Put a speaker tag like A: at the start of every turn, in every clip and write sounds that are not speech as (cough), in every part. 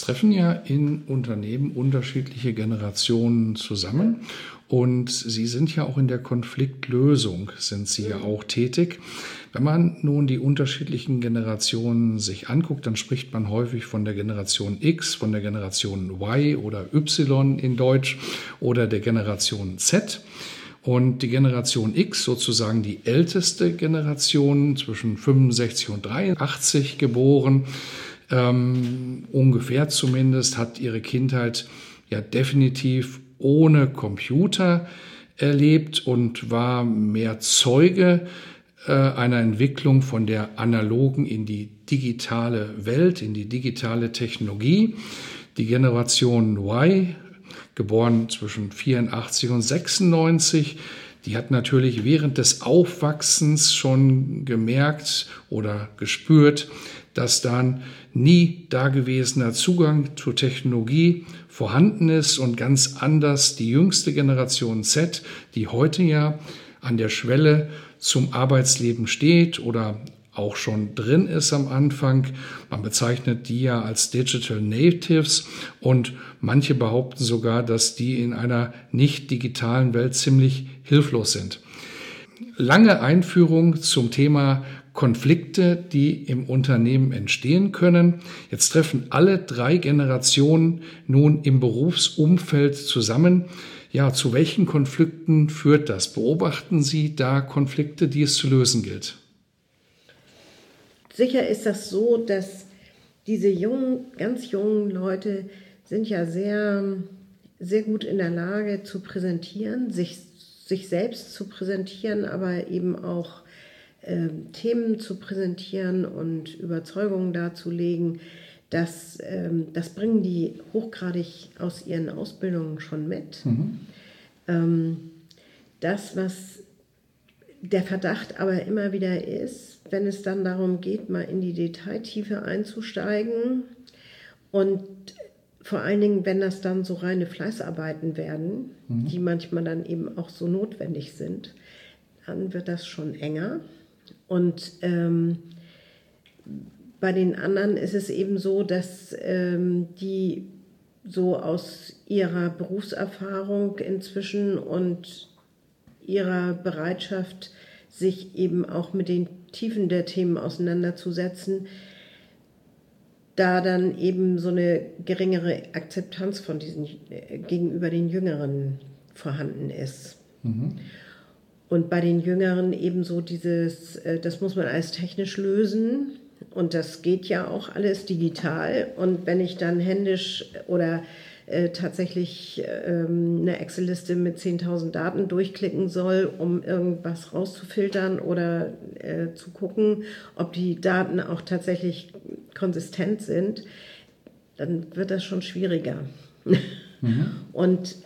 A: Treffen ja in Unternehmen unterschiedliche Generationen zusammen und Sie sind ja auch in der Konfliktlösung, sind Sie ja auch tätig. Wenn man nun die unterschiedlichen Generationen sich anguckt, dann spricht man häufig von der Generation X, von der Generation Y oder Y in Deutsch oder der Generation Z. Und die Generation X, sozusagen die älteste Generation, zwischen 65 und 83 geboren, ähm, ungefähr zumindest, hat ihre Kindheit ja definitiv ohne Computer erlebt und war mehr Zeuge äh, einer Entwicklung von der analogen in die digitale Welt, in die digitale Technologie. Die Generation Y, geboren zwischen 84 und 96, die hat natürlich während des Aufwachsens schon gemerkt oder gespürt, dass dann nie dagewesener Zugang zur Technologie vorhanden ist und ganz anders die jüngste Generation Z, die heute ja an der Schwelle zum Arbeitsleben steht oder auch schon drin ist am Anfang. Man bezeichnet die ja als Digital Natives und manche behaupten sogar, dass die in einer nicht digitalen Welt ziemlich hilflos sind. Lange Einführung zum Thema Konflikte, die im Unternehmen entstehen können. Jetzt treffen alle drei Generationen nun im Berufsumfeld zusammen. Ja, zu welchen Konflikten führt das? Beobachten Sie da Konflikte, die es zu lösen gilt?
B: Sicher ist das so, dass diese jungen, ganz jungen Leute sind ja sehr, sehr gut in der Lage zu präsentieren, sich, sich selbst zu präsentieren, aber eben auch äh, Themen zu präsentieren und Überzeugungen darzulegen, das, ähm, das bringen die hochgradig aus ihren Ausbildungen schon mit. Mhm. Ähm, das, was der Verdacht aber immer wieder ist, wenn es dann darum geht, mal in die Detailtiefe einzusteigen und vor allen Dingen, wenn das dann so reine Fleißarbeiten werden, mhm. die manchmal dann eben auch so notwendig sind, dann wird das schon enger. Und ähm, bei den anderen ist es eben so, dass ähm, die so aus ihrer Berufserfahrung inzwischen und ihrer Bereitschaft, sich eben auch mit den Tiefen der Themen auseinanderzusetzen, da dann eben so eine geringere Akzeptanz von diesen äh, gegenüber den Jüngeren vorhanden ist. Mhm. Und bei den Jüngeren ebenso dieses, äh, das muss man alles technisch lösen. Und das geht ja auch alles digital. Und wenn ich dann händisch oder äh, tatsächlich ähm, eine Excel-Liste mit 10.000 Daten durchklicken soll, um irgendwas rauszufiltern oder äh, zu gucken, ob die Daten auch tatsächlich konsistent sind, dann wird das schon schwieriger. Mhm. Und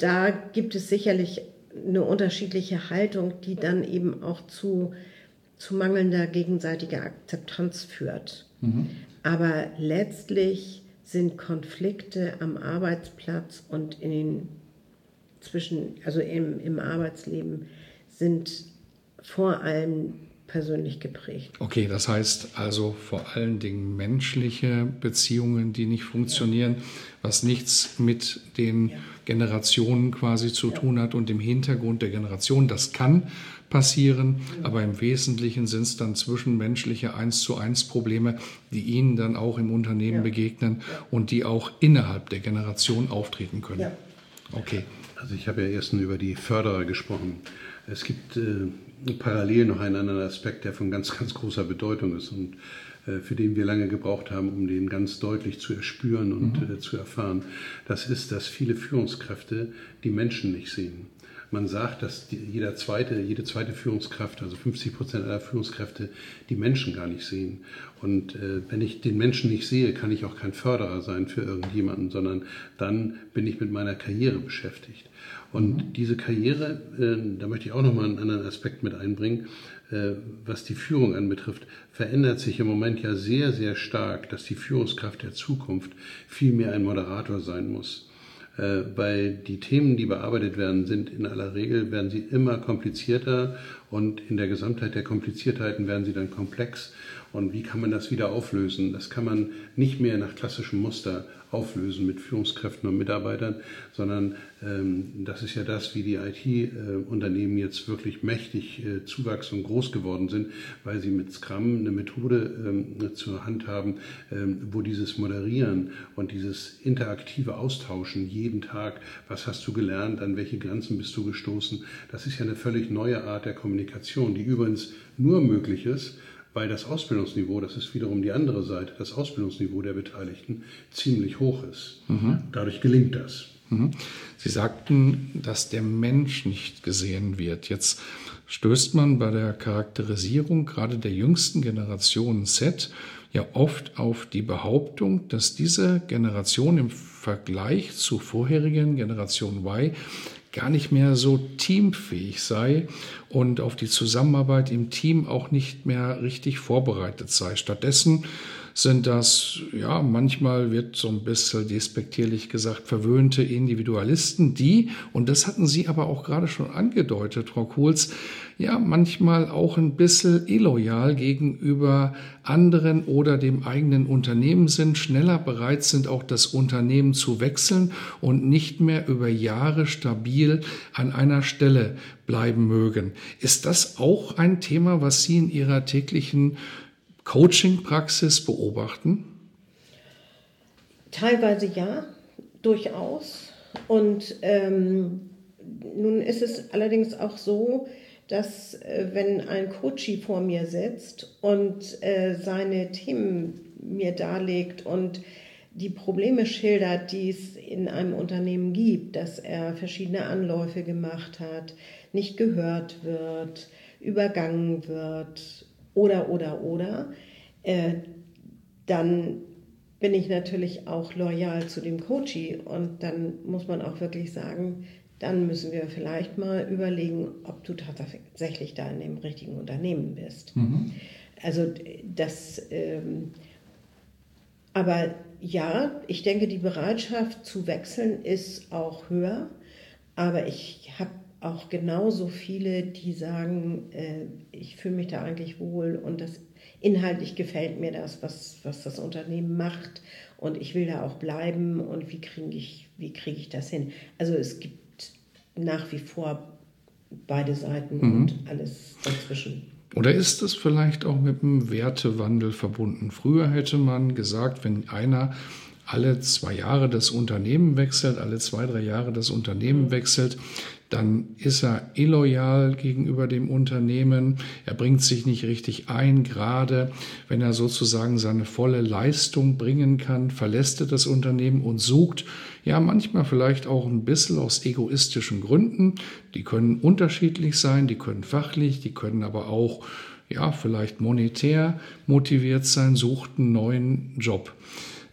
B: da gibt es sicherlich eine unterschiedliche Haltung, die dann eben auch zu, zu mangelnder gegenseitiger Akzeptanz führt. Mhm. Aber letztlich sind Konflikte am Arbeitsplatz und in den zwischen, also im, im Arbeitsleben, sind vor allem persönlich geprägt.
A: Okay, das heißt also vor allen Dingen menschliche Beziehungen, die nicht funktionieren, was nichts mit den Generationen quasi zu tun hat und dem Hintergrund der Generation. Das kann passieren, aber im Wesentlichen sind es dann zwischenmenschliche eins zu eins Probleme, die Ihnen dann auch im Unternehmen begegnen und die auch innerhalb der Generation auftreten können.
C: Okay. Also ich habe ja erst über die Förderer gesprochen. Es gibt äh, parallel noch einen anderen Aspekt, der von ganz, ganz großer Bedeutung ist und äh, für den wir lange gebraucht haben, um den ganz deutlich zu erspüren und mhm. äh, zu erfahren. Das ist, dass viele Führungskräfte die Menschen nicht sehen. man sagt, dass jeder zweite, jede zweite Führungskraft, also 50 Prozent aller Führungskräfte, die Menschen gar nicht sehen. Und äh, wenn ich den Menschen nicht sehe, kann ich auch kein Förderer sein für irgendjemanden, sondern dann bin ich mit meiner Karriere beschäftigt. Und mhm. diese Karriere, äh, da möchte ich auch nochmal einen anderen Aspekt mit einbringen, äh, was die Führung anbetrifft, verändert sich im Moment ja sehr, sehr stark, dass die Führungskraft der Zukunft viel mehr ein Moderator sein muss. Äh, weil die Themen, die bearbeitet werden, sind in aller Regel, werden sie immer komplizierter und in der Gesamtheit der Kompliziertheiten werden sie dann komplex. Und wie kann man das wieder auflösen? Das kann man nicht mehr nach klassischem Muster auflösen mit Führungskräften und Mitarbeitern, sondern ähm, das ist ja das, wie die IT-Unternehmen jetzt wirklich mächtig äh, zuwachsen und groß geworden sind, weil sie mit Scrum eine Methode ähm, zur Hand haben, ähm, wo dieses Moderieren und dieses interaktive Austauschen jeden Tag, was hast du gelernt, an welche Grenzen bist du gestoßen, das ist ja eine völlig neue Art der Kommunikation, die übrigens nur möglich ist, weil das Ausbildungsniveau, das ist wiederum die andere Seite, das Ausbildungsniveau der Beteiligten ziemlich hoch ist. Mhm. Dadurch gelingt das.
A: Mhm. Sie sagten, dass der Mensch nicht gesehen wird. Jetzt stößt man bei der Charakterisierung gerade der jüngsten Generation Z ja oft auf die Behauptung, dass diese Generation im Vergleich zu vorherigen Generation Y gar nicht mehr so teamfähig sei und auf die Zusammenarbeit im Team auch nicht mehr richtig vorbereitet sei. Stattdessen sind das, ja, manchmal wird so ein bisschen despektierlich gesagt, verwöhnte Individualisten, die, und das hatten Sie aber auch gerade schon angedeutet, Frau Kohls, ja, manchmal auch ein bisschen illoyal gegenüber anderen oder dem eigenen Unternehmen sind, schneller bereit sind, auch das Unternehmen zu wechseln und nicht mehr über Jahre stabil an einer Stelle bleiben mögen. Ist das auch ein Thema, was Sie in Ihrer täglichen Coaching-Praxis beobachten?
B: Teilweise ja, durchaus. Und ähm, nun ist es allerdings auch so, dass äh, wenn ein Coachie vor mir sitzt und äh, seine Themen mir darlegt und die Probleme schildert, die es in einem Unternehmen gibt, dass er verschiedene Anläufe gemacht hat, nicht gehört wird, übergangen wird oder, oder, oder, äh, dann bin ich natürlich auch loyal zu dem Coachie und dann muss man auch wirklich sagen, dann müssen wir vielleicht mal überlegen, ob du tatsächlich da in dem richtigen Unternehmen bist. Mhm. Also das, ähm, aber ja, ich denke, die Bereitschaft zu wechseln ist auch höher, aber ich habe auch genauso viele, die sagen, äh, ich fühle mich da eigentlich wohl und das inhaltlich gefällt mir das, was, was das Unternehmen macht und ich will da auch bleiben und wie kriege ich, wie kriege ich das hin? Also es gibt nach wie vor beide Seiten mhm. und alles dazwischen.
A: Oder ist es vielleicht auch mit einem Wertewandel verbunden? Früher hätte man gesagt, wenn einer alle zwei Jahre das Unternehmen wechselt, alle zwei, drei Jahre das Unternehmen wechselt, dann ist er illoyal gegenüber dem Unternehmen, er bringt sich nicht richtig ein, gerade wenn er sozusagen seine volle Leistung bringen kann, verlässt er das Unternehmen und sucht, ja manchmal vielleicht auch ein bisschen aus egoistischen Gründen, die können unterschiedlich sein, die können fachlich, die können aber auch ja, vielleicht monetär motiviert sein, sucht einen neuen Job.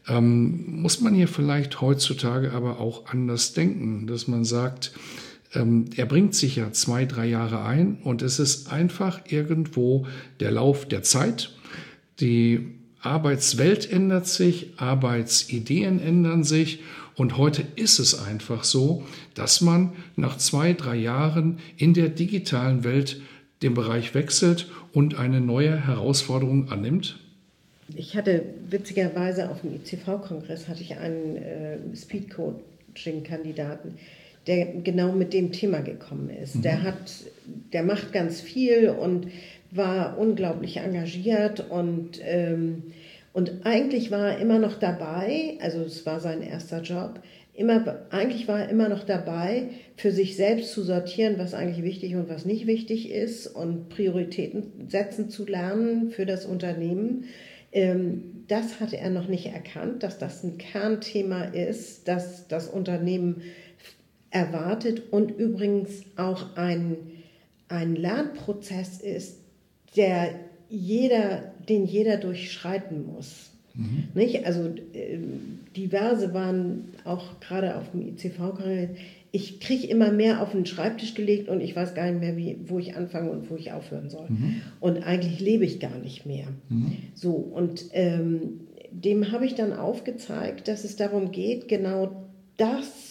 A: Ähm, muss man hier vielleicht heutzutage aber auch anders denken, dass man sagt, ähm, er bringt sich ja zwei, drei Jahre ein und es ist einfach irgendwo der Lauf der Zeit. Die Arbeitswelt ändert sich, Arbeitsideen ändern sich und heute ist es einfach so, dass man nach zwei, drei Jahren in der digitalen Welt den Bereich wechselt und eine neue Herausforderung annimmt?
B: Ich hatte witzigerweise auf dem ICV-Kongress hatte ich einen äh, Speed-Coaching-Kandidaten, der genau mit dem Thema gekommen ist. Mhm. Der hat, der macht ganz viel und war unglaublich engagiert und ähm, und eigentlich war er immer noch dabei, also es war sein erster Job, immer, eigentlich war er immer noch dabei, für sich selbst zu sortieren, was eigentlich wichtig und was nicht wichtig ist und Prioritäten setzen zu lernen für das Unternehmen. Ähm, das hatte er noch nicht erkannt, dass das ein Kernthema ist, dass das Unternehmen erwartet und übrigens auch ein, ein Lernprozess ist, der jeder, den jeder durchschreiten muss. Mhm. Nicht? Also äh, diverse waren auch gerade auf dem ICV-Kongress, ich kriege immer mehr auf den Schreibtisch gelegt und ich weiß gar nicht mehr, wie, wo ich anfangen und wo ich aufhören soll. Mhm. Und eigentlich lebe ich gar nicht mehr. Mhm. So, und ähm, dem habe ich dann aufgezeigt, dass es darum geht, genau das,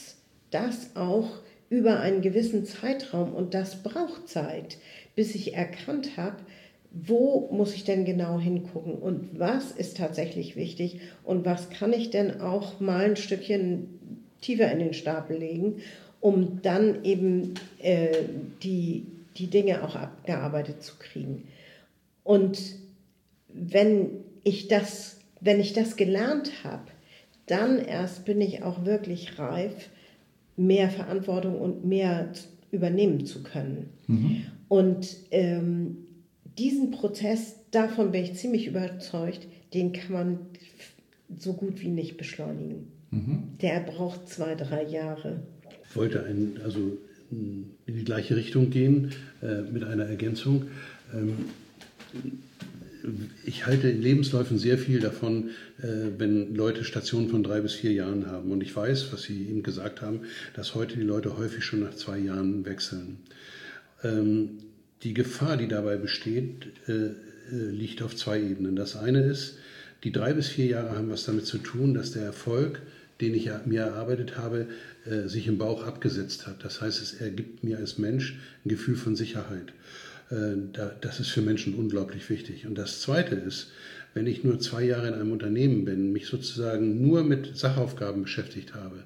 B: das auch über einen gewissen Zeitraum, und das braucht Zeit, bis ich erkannt habe, wo muss ich denn genau hingucken und was ist tatsächlich wichtig und was kann ich denn auch mal ein Stückchen tiefer in den Stapel legen, um dann eben äh, die, die Dinge auch abgearbeitet zu kriegen. Und wenn ich das, wenn ich das gelernt habe, dann erst bin ich auch wirklich reif, mehr Verantwortung und mehr übernehmen zu können. Mhm. Und ähm, diesen Prozess, davon bin ich ziemlich überzeugt, den kann man so gut wie nicht beschleunigen. Mhm. Der braucht zwei, drei Jahre.
C: Ich wollte ein, also in die gleiche Richtung gehen äh, mit einer Ergänzung. Ähm, ich halte in Lebensläufen sehr viel davon, äh, wenn Leute Stationen von drei bis vier Jahren haben. Und ich weiß, was Sie eben gesagt haben, dass heute die Leute häufig schon nach zwei Jahren wechseln. Ähm, die Gefahr, die dabei besteht, äh, äh, liegt auf zwei Ebenen. Das eine ist, die drei bis vier Jahre haben was damit zu tun, dass der Erfolg, den ich mir erarbeitet habe, sich im Bauch abgesetzt hat. Das heißt, es ergibt mir als Mensch ein Gefühl von Sicherheit. Das ist für Menschen unglaublich wichtig. Und das Zweite ist, wenn ich nur zwei Jahre in einem Unternehmen bin, mich sozusagen nur mit Sachaufgaben beschäftigt habe,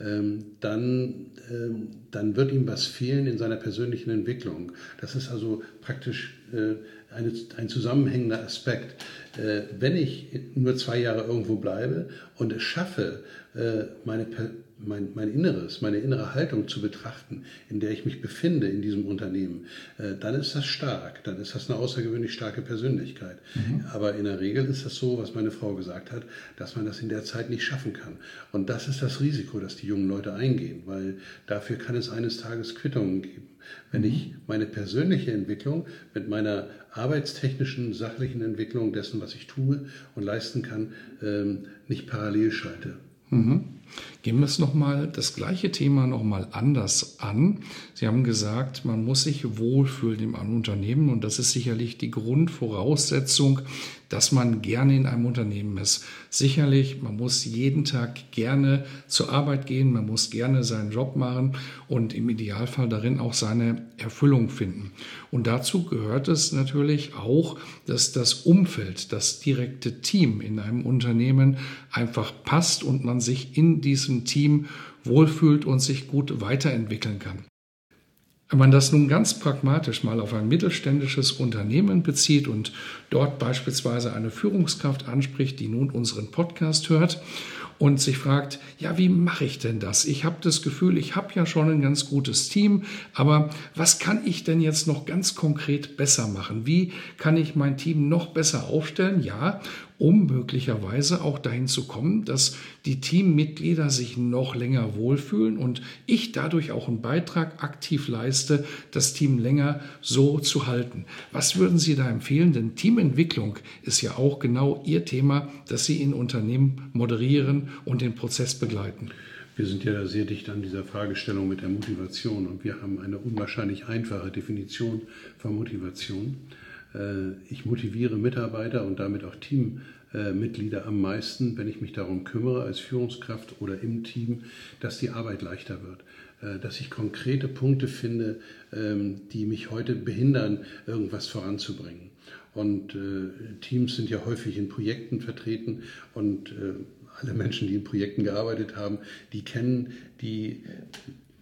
C: ähm, dann, ähm, dann wird ihm was fehlen in seiner persönlichen Entwicklung. Das ist also praktisch äh, eine, ein zusammenhängender Aspekt. Äh, wenn ich nur zwei Jahre irgendwo bleibe und es schaffe, äh, meine mein, mein Inneres, meine innere Haltung zu betrachten, in der ich mich befinde in diesem Unternehmen, äh, dann ist das stark, dann ist das eine außergewöhnlich starke Persönlichkeit. Mhm. Aber in der Regel ist das so, was meine Frau gesagt hat, dass man das in der Zeit nicht schaffen kann. Und das ist das Risiko, das die jungen Leute eingehen, weil dafür kann es eines Tages Quittungen geben. Wenn ich meine persönliche Entwicklung mit meiner arbeitstechnischen, sachlichen Entwicklung dessen, was ich tue und leisten kann, ähm, nicht parallel schalte.
A: Mhm. Gehen wir es nochmal, das gleiche Thema nochmal anders an. Sie haben gesagt, man muss sich wohlfühlen im Unternehmen und das ist sicherlich die Grundvoraussetzung, dass man gerne in einem Unternehmen ist. Sicherlich, man muss jeden Tag gerne zur Arbeit gehen, man muss gerne seinen Job machen und im Idealfall darin auch seine Erfüllung finden. Und dazu gehört es natürlich auch, dass das Umfeld, das direkte Team in einem Unternehmen einfach passt und man sich in diesem Team wohlfühlt und sich gut weiterentwickeln kann. Wenn man das nun ganz pragmatisch mal auf ein mittelständisches Unternehmen bezieht und dort beispielsweise eine Führungskraft anspricht, die nun unseren Podcast hört und sich fragt, ja, wie mache ich denn das? Ich habe das Gefühl, ich habe ja schon ein ganz gutes Team, aber was kann ich denn jetzt noch ganz konkret besser machen? Wie kann ich mein Team noch besser aufstellen? Ja, um möglicherweise auch dahin zu kommen, dass die Teammitglieder sich noch länger wohlfühlen und ich dadurch auch einen Beitrag aktiv leiste, das Team länger so zu halten. Was würden Sie da empfehlen? Denn Teamentwicklung ist ja auch genau Ihr Thema, das Sie in Unternehmen moderieren und den Prozess begleiten.
C: Wir sind ja sehr dicht an dieser Fragestellung mit der Motivation und wir haben eine unwahrscheinlich einfache Definition von Motivation. Äh, ich motiviere Mitarbeiter und damit auch Teammitglieder am meisten, wenn ich mich darum kümmere, als Führungskraft oder im Team, dass die Arbeit leichter wird äh, dass ich konkrete Punkte finde, ähm, die mich heute behindern, irgendwas voranzubringen. Und äh, Teams sind ja häufig in Projekten vertreten und alle Menschen, die in Projekten gearbeitet haben, die kennen die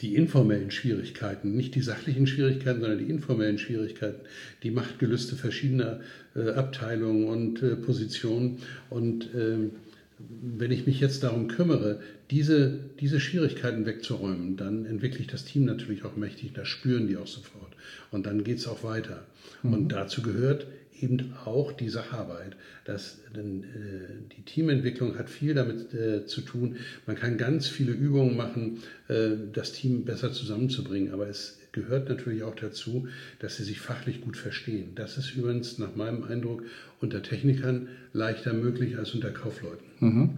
C: die informellen Schwierigkeiten, nicht die sachlichen Schwierigkeiten, sondern die informellen Schwierigkeiten, die Machtgelüste verschiedener äh, Abteilungen und äh, Positionen. Und äh, wenn ich mich jetzt darum kümmere, diese, diese Schwierigkeiten wegzuräumen, dann entwickle ich das Team natürlich auch mächtig, das spüren die auch sofort. Und dann geht es auch weiter. Mhm. Und dazu gehört eben auch die Sacharbeit. Das, denn, äh, die Teamentwicklung hat viel damit äh, zu tun. Man kann ganz viele Übungen machen, äh, das Team besser zusammenzubringen, aber es gehört natürlich auch dazu, dass sie sich fachlich gut verstehen. Das ist übrigens nach meinem Eindruck unter Technikern leichter möglich als unter Kaufleuten.
A: Mhm.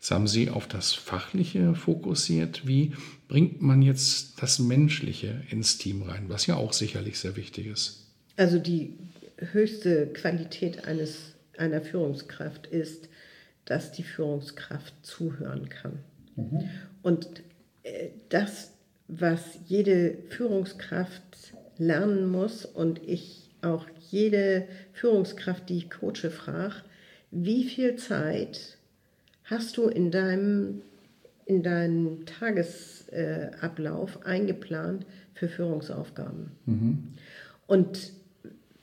A: Jetzt haben Sie auf das Fachliche fokussiert. Wie bringt man jetzt das Menschliche ins Team rein, was ja auch sicherlich sehr wichtig ist?
B: Also die höchste Qualität eines, einer Führungskraft ist, dass die Führungskraft zuhören kann. Mhm. Und äh, das, was jede Führungskraft lernen muss und ich auch jede Führungskraft, die ich coache, frage, wie viel Zeit hast du in deinem in deinen Tagesablauf äh, eingeplant für Führungsaufgaben? Mhm. Und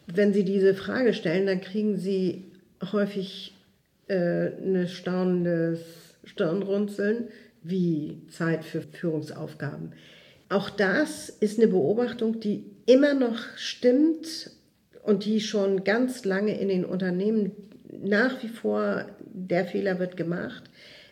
B: wenn Sie diese Frage stellen, dann kriegen Sie häufig äh, eine staunendes Stirnrunzeln wie Zeit für Führungsaufgaben. Auch das ist eine Beobachtung, die immer noch stimmt und die schon ganz lange in den Unternehmen nach wie vor der Fehler wird gemacht.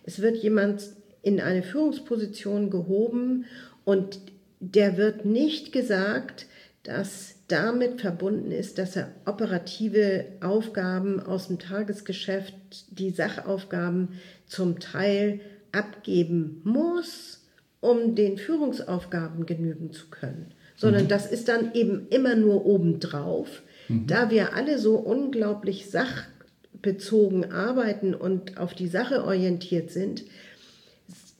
B: Es wird jemand in eine Führungsposition gehoben und der wird nicht gesagt, dass damit verbunden ist, dass er operative Aufgaben aus dem Tagesgeschäft, die Sachaufgaben zum Teil abgeben muss, um den Führungsaufgaben genügen zu können, sondern mhm. das ist dann eben immer nur obendrauf. Mhm. Da wir alle so unglaublich sachbezogen arbeiten und auf die Sache orientiert sind,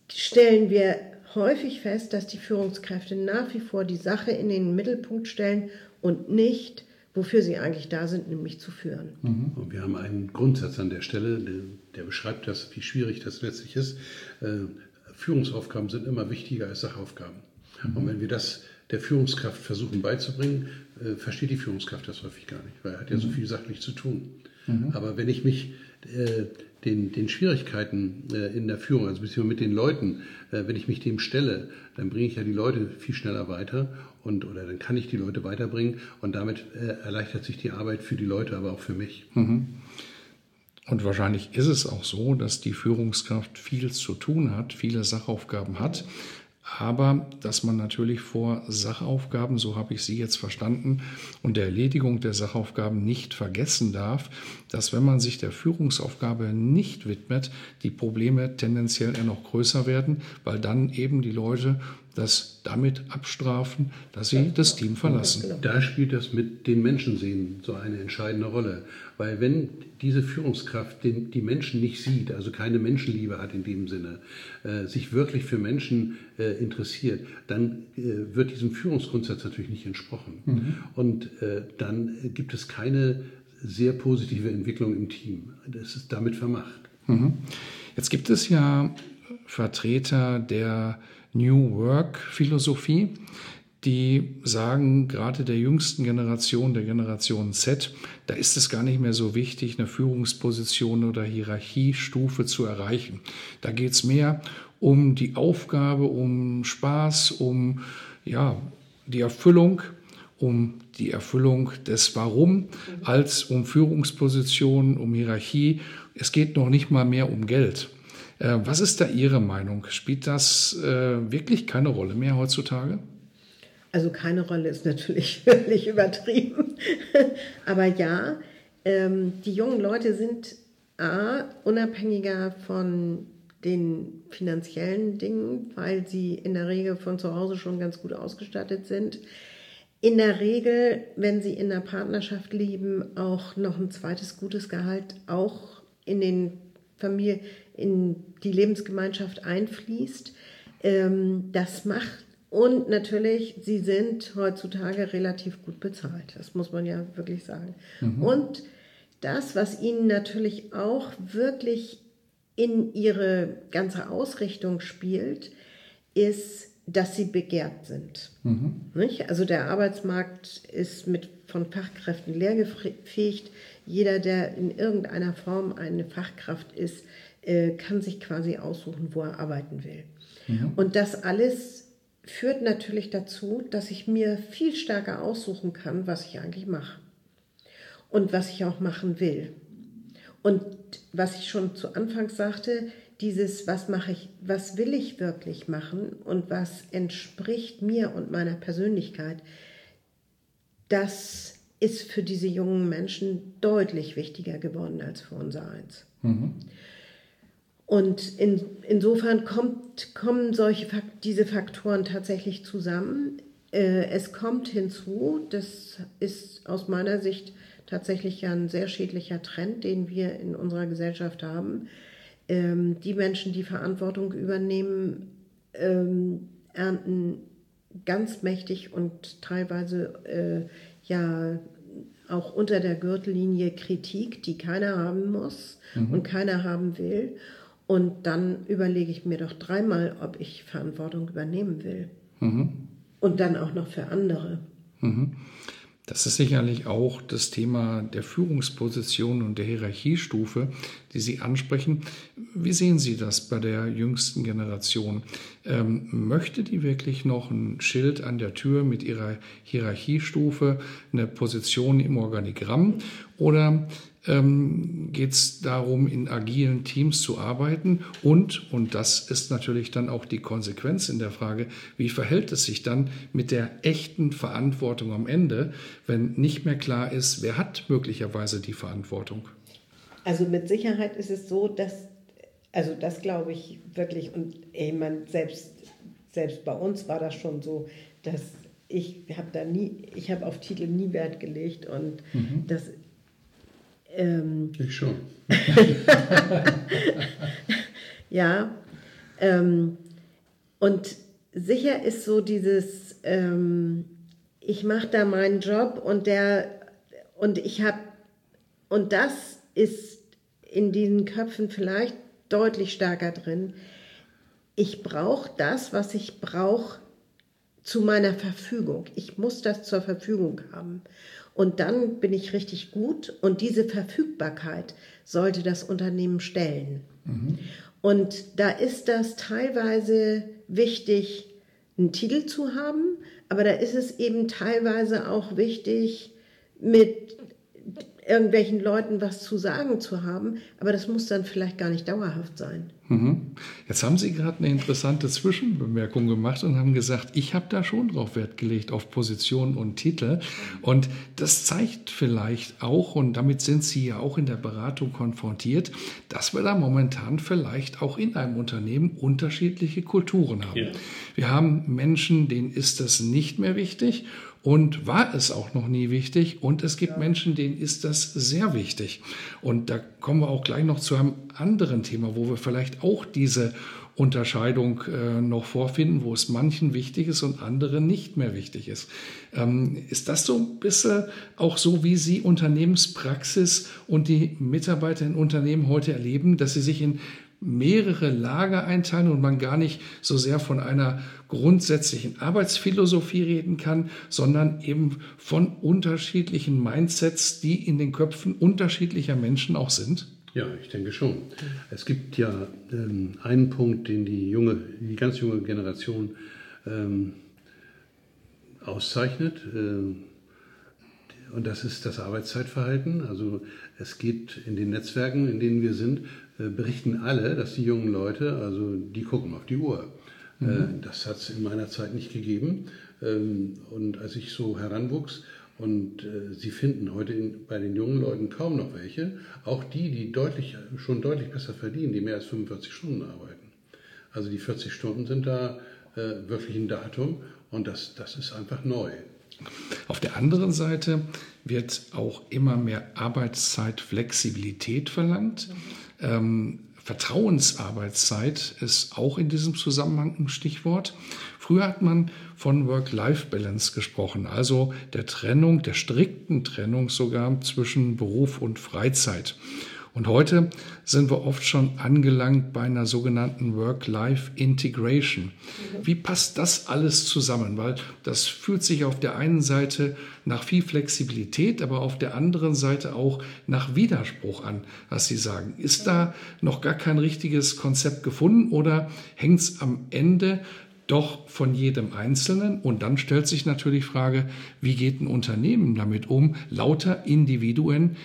B: stellen wir häufig fest, dass die Führungskräfte nach wie vor die Sache in den Mittelpunkt stellen und nicht, wofür sie eigentlich da sind, nämlich zu führen.
C: Mhm. Und wir haben einen Grundsatz an der Stelle, der, der beschreibt das, wie schwierig das letztlich ist. Äh, Führungsaufgaben sind immer wichtiger als Sachaufgaben. Mhm. Und wenn wir das der Führungskraft versuchen beizubringen, äh, versteht die Führungskraft das häufig gar nicht, weil er hat ja so mhm. viel sachlich zu tun. Mhm. Aber wenn ich mich äh, den, den Schwierigkeiten äh, in der Führung, also beziehungsweise mit den Leuten, äh, wenn ich mich dem stelle, dann bringe ich ja die Leute viel schneller weiter und oder dann kann ich die Leute weiterbringen und damit äh, erleichtert sich die Arbeit für die Leute, aber auch für mich. Mhm.
A: Und wahrscheinlich ist es auch so, dass die Führungskraft viel zu tun hat, viele Sachaufgaben hat, aber dass man natürlich vor Sachaufgaben, so habe ich sie jetzt verstanden, und der Erledigung der Sachaufgaben nicht vergessen darf, dass wenn man sich der Führungsaufgabe nicht widmet, die Probleme tendenziell eher noch größer werden, weil dann eben die Leute das damit abstrafen, dass sie das Team verlassen.
C: Da spielt das mit den Menschensehen so eine entscheidende Rolle. Weil wenn diese Führungskraft den, die Menschen nicht sieht, also keine Menschenliebe hat in dem Sinne, äh, sich wirklich für Menschen äh, interessiert, dann äh, wird diesem Führungsgrundsatz natürlich nicht entsprochen. Mhm. Und äh, dann gibt es keine sehr positive Entwicklung im Team. Das ist damit vermacht.
A: Mhm. Jetzt gibt es ja Vertreter der New Work Philosophie, die sagen, gerade der jüngsten Generation, der Generation Z, da ist es gar nicht mehr so wichtig, eine Führungsposition oder Hierarchiestufe zu erreichen. Da geht es mehr um die Aufgabe, um Spaß, um ja, die Erfüllung, um die Erfüllung des Warum, als um Führungspositionen, um Hierarchie. Es geht noch nicht mal mehr um Geld. Äh, was ist da Ihre Meinung? Spielt das äh, wirklich keine Rolle mehr heutzutage?
B: Also keine Rolle ist natürlich (laughs) völlig übertrieben. (laughs) Aber ja, ähm, die jungen Leute sind A, unabhängiger von den finanziellen Dingen, weil sie in der Regel von zu Hause schon ganz gut ausgestattet sind. In der Regel, wenn sie in der Partnerschaft leben, auch noch ein zweites gutes Gehalt auch in den Familie, in die Lebensgemeinschaft einfließt. Ähm, das macht und natürlich, sie sind heutzutage relativ gut bezahlt. Das muss man ja wirklich sagen. Mhm. Und das, was ihnen natürlich auch wirklich in ihre ganze Ausrichtung spielt, ist, dass sie begehrt sind. Mhm. Also der Arbeitsmarkt ist mit, von Fachkräften leergefegt. Jeder, der in irgendeiner Form eine Fachkraft ist, äh, kann sich quasi aussuchen, wo er arbeiten will. Mhm. Und das alles führt natürlich dazu, dass ich mir viel stärker aussuchen kann, was ich eigentlich mache. und was ich auch machen will. Und was ich schon zu Anfang sagte, dieses, was mache ich, was will ich wirklich machen und was entspricht mir und meiner Persönlichkeit, das ist für diese jungen Menschen deutlich wichtiger geworden als für unser eins. Mhm. Und in, insofern kommt, kommen solche diese Faktoren tatsächlich zusammen. Äh, es kommt hinzu, das ist aus meiner Sicht tatsächlich ja ein sehr schädlicher Trend, den wir in unserer Gesellschaft haben. Ähm, die Menschen, die Verantwortung übernehmen, ähm, ernten ganz mächtig und teilweise äh, ja auch unter der Gürtellinie Kritik, die keiner haben muss mhm. und keiner haben will. Und dann überlege ich mir doch dreimal, ob ich Verantwortung übernehmen will. Mhm. Und dann auch noch für andere. Mhm.
A: Das ist sicherlich auch das Thema der Führungsposition und der Hierarchiestufe, die Sie ansprechen. Wie sehen Sie das bei der jüngsten Generation? Ähm, möchte die wirklich noch ein Schild an der Tür mit ihrer Hierarchiestufe, eine Position im Organigramm? Oder ähm, geht es darum, in agilen Teams zu arbeiten. Und, und das ist natürlich dann auch die Konsequenz in der Frage, wie verhält es sich dann mit der echten Verantwortung am Ende, wenn nicht mehr klar ist, wer hat möglicherweise die Verantwortung?
B: Also mit Sicherheit ist es so, dass, also das glaube ich wirklich, und ey, man, selbst, selbst bei uns war das schon so, dass ich habe da nie, ich habe auf Titel nie Wert gelegt und mhm. das
C: ähm, ich schon. (laughs)
B: ja. Ähm, und sicher ist so dieses, ähm, ich mache da meinen Job und der und ich habe und das ist in diesen Köpfen vielleicht deutlich stärker drin. Ich brauche das, was ich brauche, zu meiner Verfügung. Ich muss das zur Verfügung haben. Und dann bin ich richtig gut. Und diese Verfügbarkeit sollte das Unternehmen stellen. Mhm. Und da ist das teilweise wichtig, einen Titel zu haben, aber da ist es eben teilweise auch wichtig, mit irgendwelchen Leuten was zu sagen zu haben, aber das muss dann vielleicht gar nicht dauerhaft sein.
A: Mhm. Jetzt haben Sie gerade eine interessante Zwischenbemerkung gemacht und haben gesagt, ich habe da schon drauf Wert gelegt, auf Position und Titel. Und das zeigt vielleicht auch, und damit sind Sie ja auch in der Beratung konfrontiert, dass wir da momentan vielleicht auch in einem Unternehmen unterschiedliche Kulturen haben. Ja. Wir haben Menschen, denen ist das nicht mehr wichtig und war es auch noch nie wichtig. Und es gibt ja. Menschen, denen ist das sehr wichtig. Und da kommen wir auch gleich noch zu einem anderen Thema, wo wir vielleicht auch diese Unterscheidung äh, noch vorfinden, wo es manchen wichtig ist und anderen nicht mehr wichtig ist. Ähm, ist das so ein bisschen auch so, wie Sie Unternehmenspraxis und die Mitarbeiter in Unternehmen heute erleben, dass sie sich in mehrere Lager einteilen und man gar nicht so sehr von einer grundsätzlichen Arbeitsphilosophie reden kann, sondern eben von unterschiedlichen Mindsets, die in den Köpfen unterschiedlicher Menschen auch sind?
C: Ja, ich denke schon. Es gibt ja ähm, einen Punkt, den die junge, die ganz junge Generation ähm, auszeichnet. Äh, und das ist das Arbeitszeitverhalten. Also es geht in den Netzwerken, in denen wir sind, berichten alle, dass die jungen Leute, also die gucken auf die Uhr. Äh, mhm. Das hat es in meiner Zeit nicht gegeben. Ähm, und als ich so heranwuchs, und äh, sie finden heute in, bei den jungen Leuten kaum noch welche, auch die, die deutlich, schon deutlich besser verdienen, die mehr als 45 Stunden arbeiten. Also die 40 Stunden sind da äh, wirklich ein Datum und das, das ist einfach neu.
A: Auf der anderen Seite wird auch immer mehr Arbeitszeitflexibilität verlangt. Ähm, Vertrauensarbeitszeit ist auch in diesem Zusammenhang ein Stichwort. Früher hat man von Work-Life-Balance gesprochen, also der Trennung, der strikten Trennung sogar zwischen Beruf und Freizeit. Und heute sind wir oft schon angelangt bei einer sogenannten Work-Life-Integration. Wie passt das alles zusammen? Weil das fühlt sich auf der einen Seite nach viel Flexibilität, aber auf der anderen Seite auch nach Widerspruch an, was Sie sagen. Ist da noch gar kein richtiges Konzept gefunden oder hängt es am Ende doch von jedem Einzelnen. Und dann stellt sich natürlich die Frage, wie geht ein Unternehmen damit um, lauter Individuen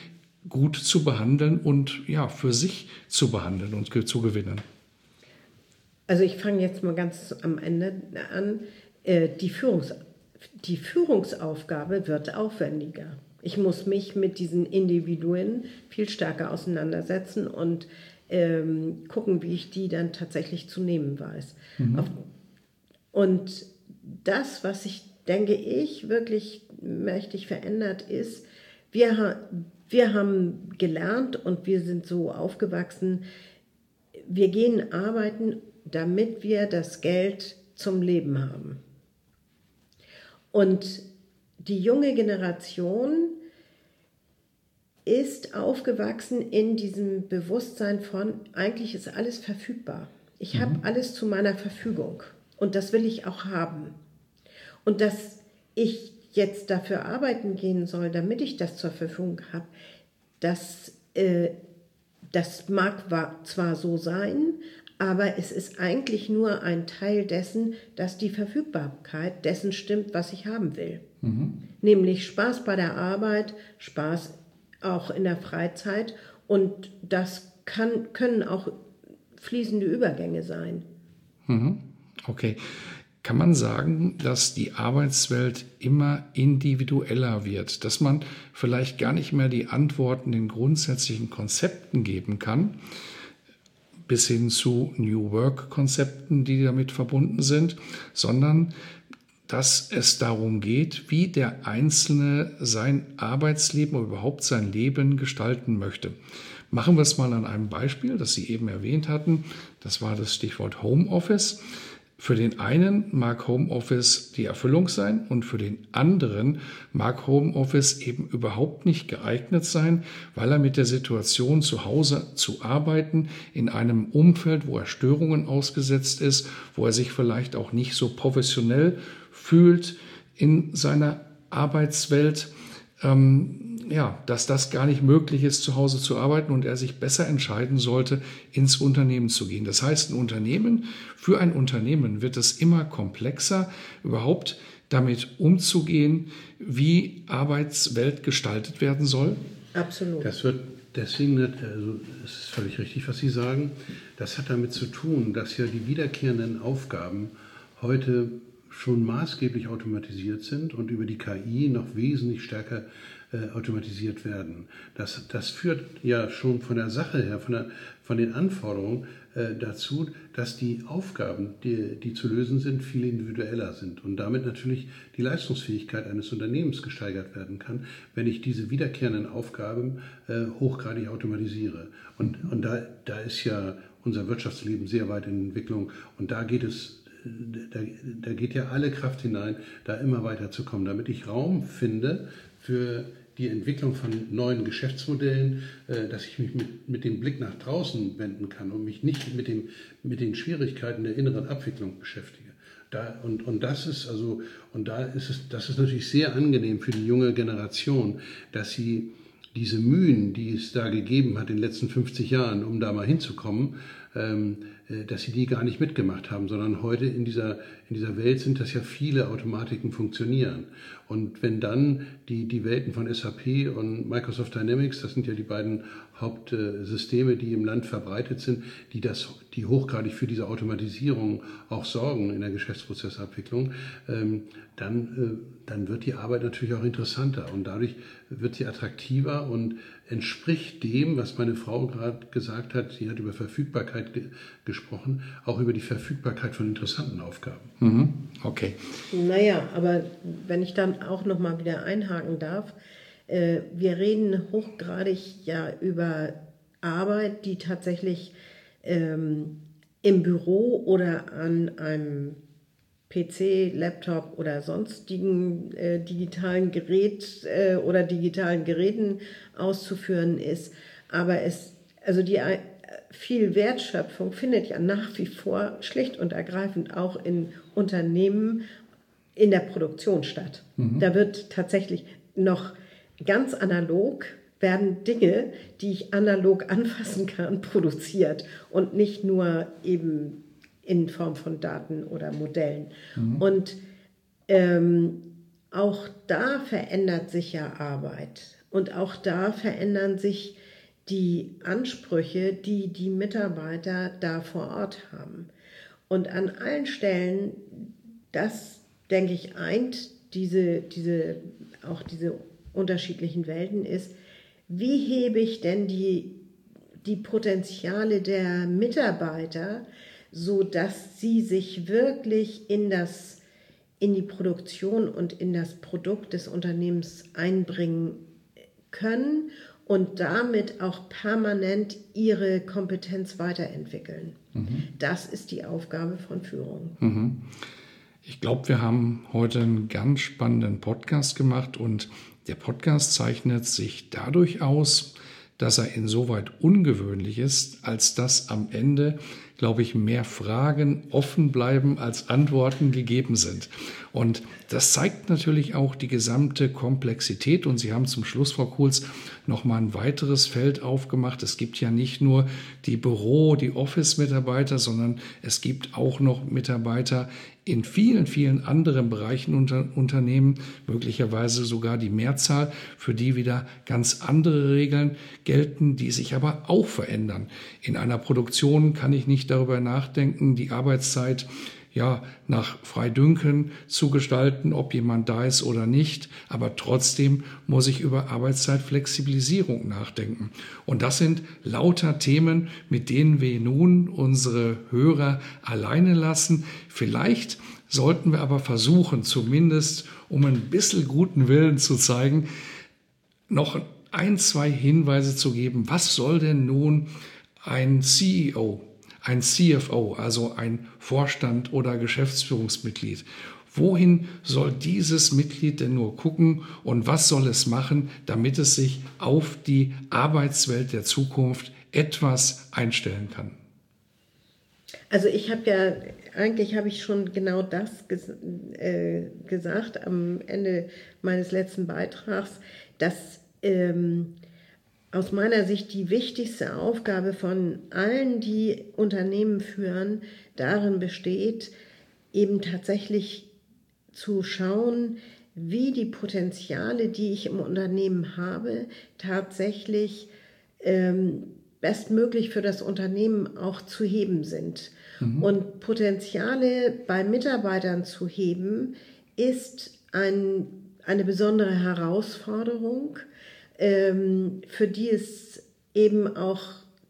A: gut zu behandeln und ja, für sich zu behandeln und zu gewinnen?
B: Also ich fange jetzt mal ganz am Ende an. Äh, die, Führungs die Führungsaufgabe wird aufwendiger. Ich muss mich mit diesen Individuen viel stärker auseinandersetzen und ähm, gucken, wie ich die dann tatsächlich zu nehmen weiß. Mhm. Auf, und das, was ich denke ich wirklich mächtig verändert ist, wir, wir haben gelernt und wir sind so aufgewachsen, wir gehen arbeiten, damit wir das Geld zum Leben haben. Und die junge Generation ist aufgewachsen in diesem Bewusstsein von, eigentlich ist alles verfügbar. Ich mhm. habe alles zu meiner Verfügung und das will ich auch haben. Und dass ich jetzt dafür arbeiten gehen soll, damit ich das zur Verfügung habe, das, äh, das mag zwar so sein, aber es ist eigentlich nur ein Teil dessen, dass die Verfügbarkeit dessen stimmt, was ich haben will. Mhm. Nämlich Spaß bei der Arbeit, Spaß auch in der Freizeit und das kann, können auch fließende Übergänge sein.
A: Mhm. Okay. Kann man sagen, dass die Arbeitswelt immer individueller wird, dass man vielleicht gar nicht mehr die Antworten den grundsätzlichen Konzepten geben kann, bis hin zu New Work-Konzepten, die damit verbunden sind, sondern dass es darum geht, wie der Einzelne sein Arbeitsleben oder überhaupt sein Leben gestalten möchte. Machen wir es mal an einem Beispiel, das Sie eben erwähnt hatten. Das war das Stichwort Homeoffice. Für den einen mag Homeoffice die Erfüllung sein und für den anderen mag Homeoffice eben überhaupt nicht geeignet sein, weil er mit der Situation zu Hause zu arbeiten, in einem Umfeld, wo er Störungen ausgesetzt ist, wo er sich vielleicht auch nicht so professionell fühlt in seiner Arbeitswelt, ähm, ja, dass das gar nicht möglich ist, zu Hause zu arbeiten und er sich besser entscheiden sollte, ins Unternehmen zu gehen. Das heißt, ein Unternehmen, für ein Unternehmen wird es immer komplexer, überhaupt damit umzugehen, wie Arbeitswelt gestaltet werden soll.
B: Absolut.
C: Das wird deswegen, also es ist völlig richtig, was Sie sagen. Das hat damit zu tun, dass ja die wiederkehrenden Aufgaben heute schon maßgeblich automatisiert sind und über die KI noch wesentlich stärker äh, automatisiert werden. Das, das führt ja schon von der Sache her, von, der, von den Anforderungen äh, dazu, dass die Aufgaben, die, die zu lösen sind, viel individueller sind und damit natürlich die Leistungsfähigkeit eines Unternehmens gesteigert werden kann, wenn ich diese wiederkehrenden Aufgaben äh, hochgradig automatisiere. Und, und da, da ist ja unser Wirtschaftsleben sehr weit in Entwicklung und da geht es da, da, geht ja alle Kraft hinein, da immer weiter zu kommen, damit ich Raum finde für die Entwicklung von neuen Geschäftsmodellen, äh, dass ich mich mit, mit dem Blick nach draußen wenden kann und mich nicht mit, dem, mit den Schwierigkeiten der inneren Abwicklung beschäftige. Da, und, und das ist also, und da ist es, das ist natürlich sehr angenehm für die junge Generation, dass sie diese Mühen, die es da gegeben hat in den letzten 50 Jahren, um da mal hinzukommen, ähm, äh, dass sie die gar nicht mitgemacht haben, sondern heute in dieser, in dieser Welt sind das ja viele Automatiken funktionieren. Und wenn dann die, die Welten von SAP und Microsoft Dynamics, das sind ja die beiden Hauptsysteme, die im Land verbreitet sind, die, das, die hochgradig für diese Automatisierung auch sorgen in der Geschäftsprozessabwicklung, ähm, dann, äh, dann wird die Arbeit natürlich auch interessanter und dadurch wird sie attraktiver und entspricht dem, was meine Frau gerade gesagt hat. Sie hat über Verfügbarkeit ge gesprochen, auch über die Verfügbarkeit von interessanten Aufgaben.
A: Mhm. Okay.
B: Naja, aber wenn ich dann auch noch mal wieder einhaken darf, äh, wir reden hochgradig ja über Arbeit, die tatsächlich ähm, im Büro oder an einem PC, Laptop oder sonstigen äh, digitalen Gerät äh, oder digitalen Geräten auszuführen ist. Aber es, also die äh, viel Wertschöpfung findet ja nach wie vor schlicht und ergreifend auch in Unternehmen in der Produktion statt. Mhm. Da wird tatsächlich noch ganz analog werden Dinge, die ich analog anfassen kann, (laughs) produziert und nicht nur eben in Form von Daten oder Modellen. Mhm. Und ähm, auch da verändert sich ja Arbeit und auch da verändern sich die Ansprüche, die die Mitarbeiter da vor Ort haben. Und an allen Stellen, das denke ich, eint diese, diese, auch diese unterschiedlichen Welten ist, wie hebe ich denn die, die Potenziale der Mitarbeiter, so dass sie sich wirklich in das in die Produktion und in das Produkt des Unternehmens einbringen können und damit auch permanent ihre Kompetenz weiterentwickeln. Mhm. Das ist die Aufgabe von Führung.
A: Mhm. Ich glaube, wir haben heute einen ganz spannenden Podcast gemacht und der Podcast zeichnet sich dadurch aus, dass er insoweit ungewöhnlich ist, als dass am Ende, glaube ich, mehr Fragen offen bleiben, als Antworten gegeben sind. Und das zeigt natürlich auch die gesamte Komplexität. Und Sie haben zum Schluss, Frau Kuhls, noch mal ein weiteres Feld aufgemacht. Es gibt ja nicht nur die Büro-, die Office-Mitarbeiter, sondern es gibt auch noch Mitarbeiter in vielen, vielen anderen Bereichen unter Unternehmen, möglicherweise sogar die Mehrzahl, für die wieder ganz andere Regeln gelten, die sich aber auch verändern. In einer Produktion kann ich nicht darüber nachdenken, die Arbeitszeit ja, nach Freidünken zu gestalten, ob jemand da ist oder nicht. Aber trotzdem muss ich über Arbeitszeitflexibilisierung nachdenken. Und das sind lauter Themen, mit denen wir nun unsere Hörer alleine lassen. Vielleicht sollten wir aber versuchen, zumindest um ein bisschen guten Willen zu zeigen, noch ein, zwei Hinweise zu geben. Was soll denn nun ein CEO ein CFO, also ein Vorstand oder Geschäftsführungsmitglied. Wohin soll dieses Mitglied denn nur gucken und was soll es machen, damit es sich auf die Arbeitswelt der Zukunft etwas einstellen kann?
B: Also ich habe ja, eigentlich habe ich schon genau das ges äh, gesagt am Ende meines letzten Beitrags, dass ähm, aus meiner Sicht die wichtigste Aufgabe von allen, die Unternehmen führen, darin besteht, eben tatsächlich zu schauen, wie die Potenziale, die ich im Unternehmen habe, tatsächlich ähm, bestmöglich für das Unternehmen auch zu heben sind. Mhm. Und Potenziale bei Mitarbeitern zu heben, ist ein, eine besondere Herausforderung für die es eben auch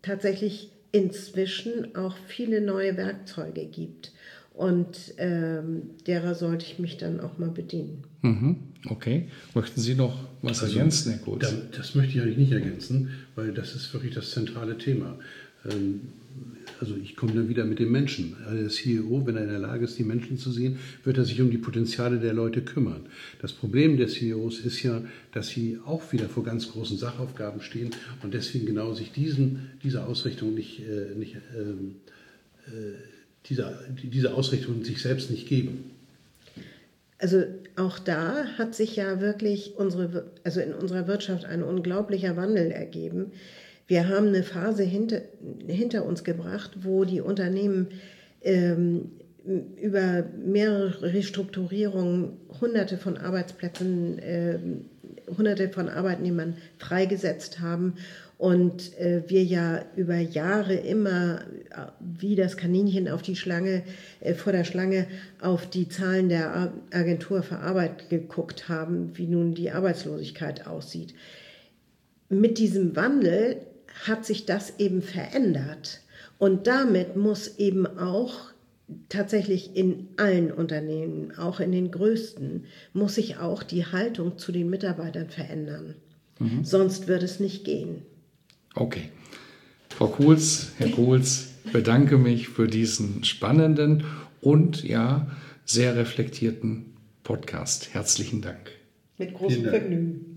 B: tatsächlich inzwischen auch viele neue Werkzeuge gibt. Und ähm, derer sollte ich mich dann auch mal bedienen.
A: Mhm. Okay. Möchten Sie noch was also, ergänzen, Herr Kurz?
C: Das möchte ich eigentlich nicht ergänzen, weil das ist wirklich das zentrale Thema. Ähm, also ich komme dann wieder mit dem Menschen. Der CEO, wenn er in der Lage ist, die Menschen zu sehen, wird er sich um die Potenziale der Leute kümmern. Das Problem der CEOs ist ja, dass sie auch wieder vor ganz großen Sachaufgaben stehen und deswegen genau sich diesen, dieser Ausrichtung nicht, äh, nicht ähm, äh, dieser, diese Ausrichtung sich selbst nicht geben.
B: Also auch da hat sich ja wirklich unsere, also in unserer Wirtschaft ein unglaublicher Wandel ergeben. Wir haben eine Phase hinter, hinter uns gebracht, wo die Unternehmen ähm, über mehrere Restrukturierungen hunderte von Arbeitsplätzen, äh, hunderte von Arbeitnehmern freigesetzt haben und äh, wir ja über Jahre immer äh, wie das Kaninchen auf die Schlange, äh, vor der Schlange auf die Zahlen der Agentur für Arbeit geguckt haben, wie nun die Arbeitslosigkeit aussieht. Mit diesem Wandel hat sich das eben verändert. Und damit muss eben auch tatsächlich in allen Unternehmen, auch in den größten, muss sich auch die Haltung zu den Mitarbeitern verändern. Mhm. Sonst wird es nicht gehen.
A: Okay. Frau Kuhls, Herr Kuhls, bedanke mich für diesen spannenden und ja, sehr reflektierten Podcast. Herzlichen Dank.
B: Mit großem Vergnügen.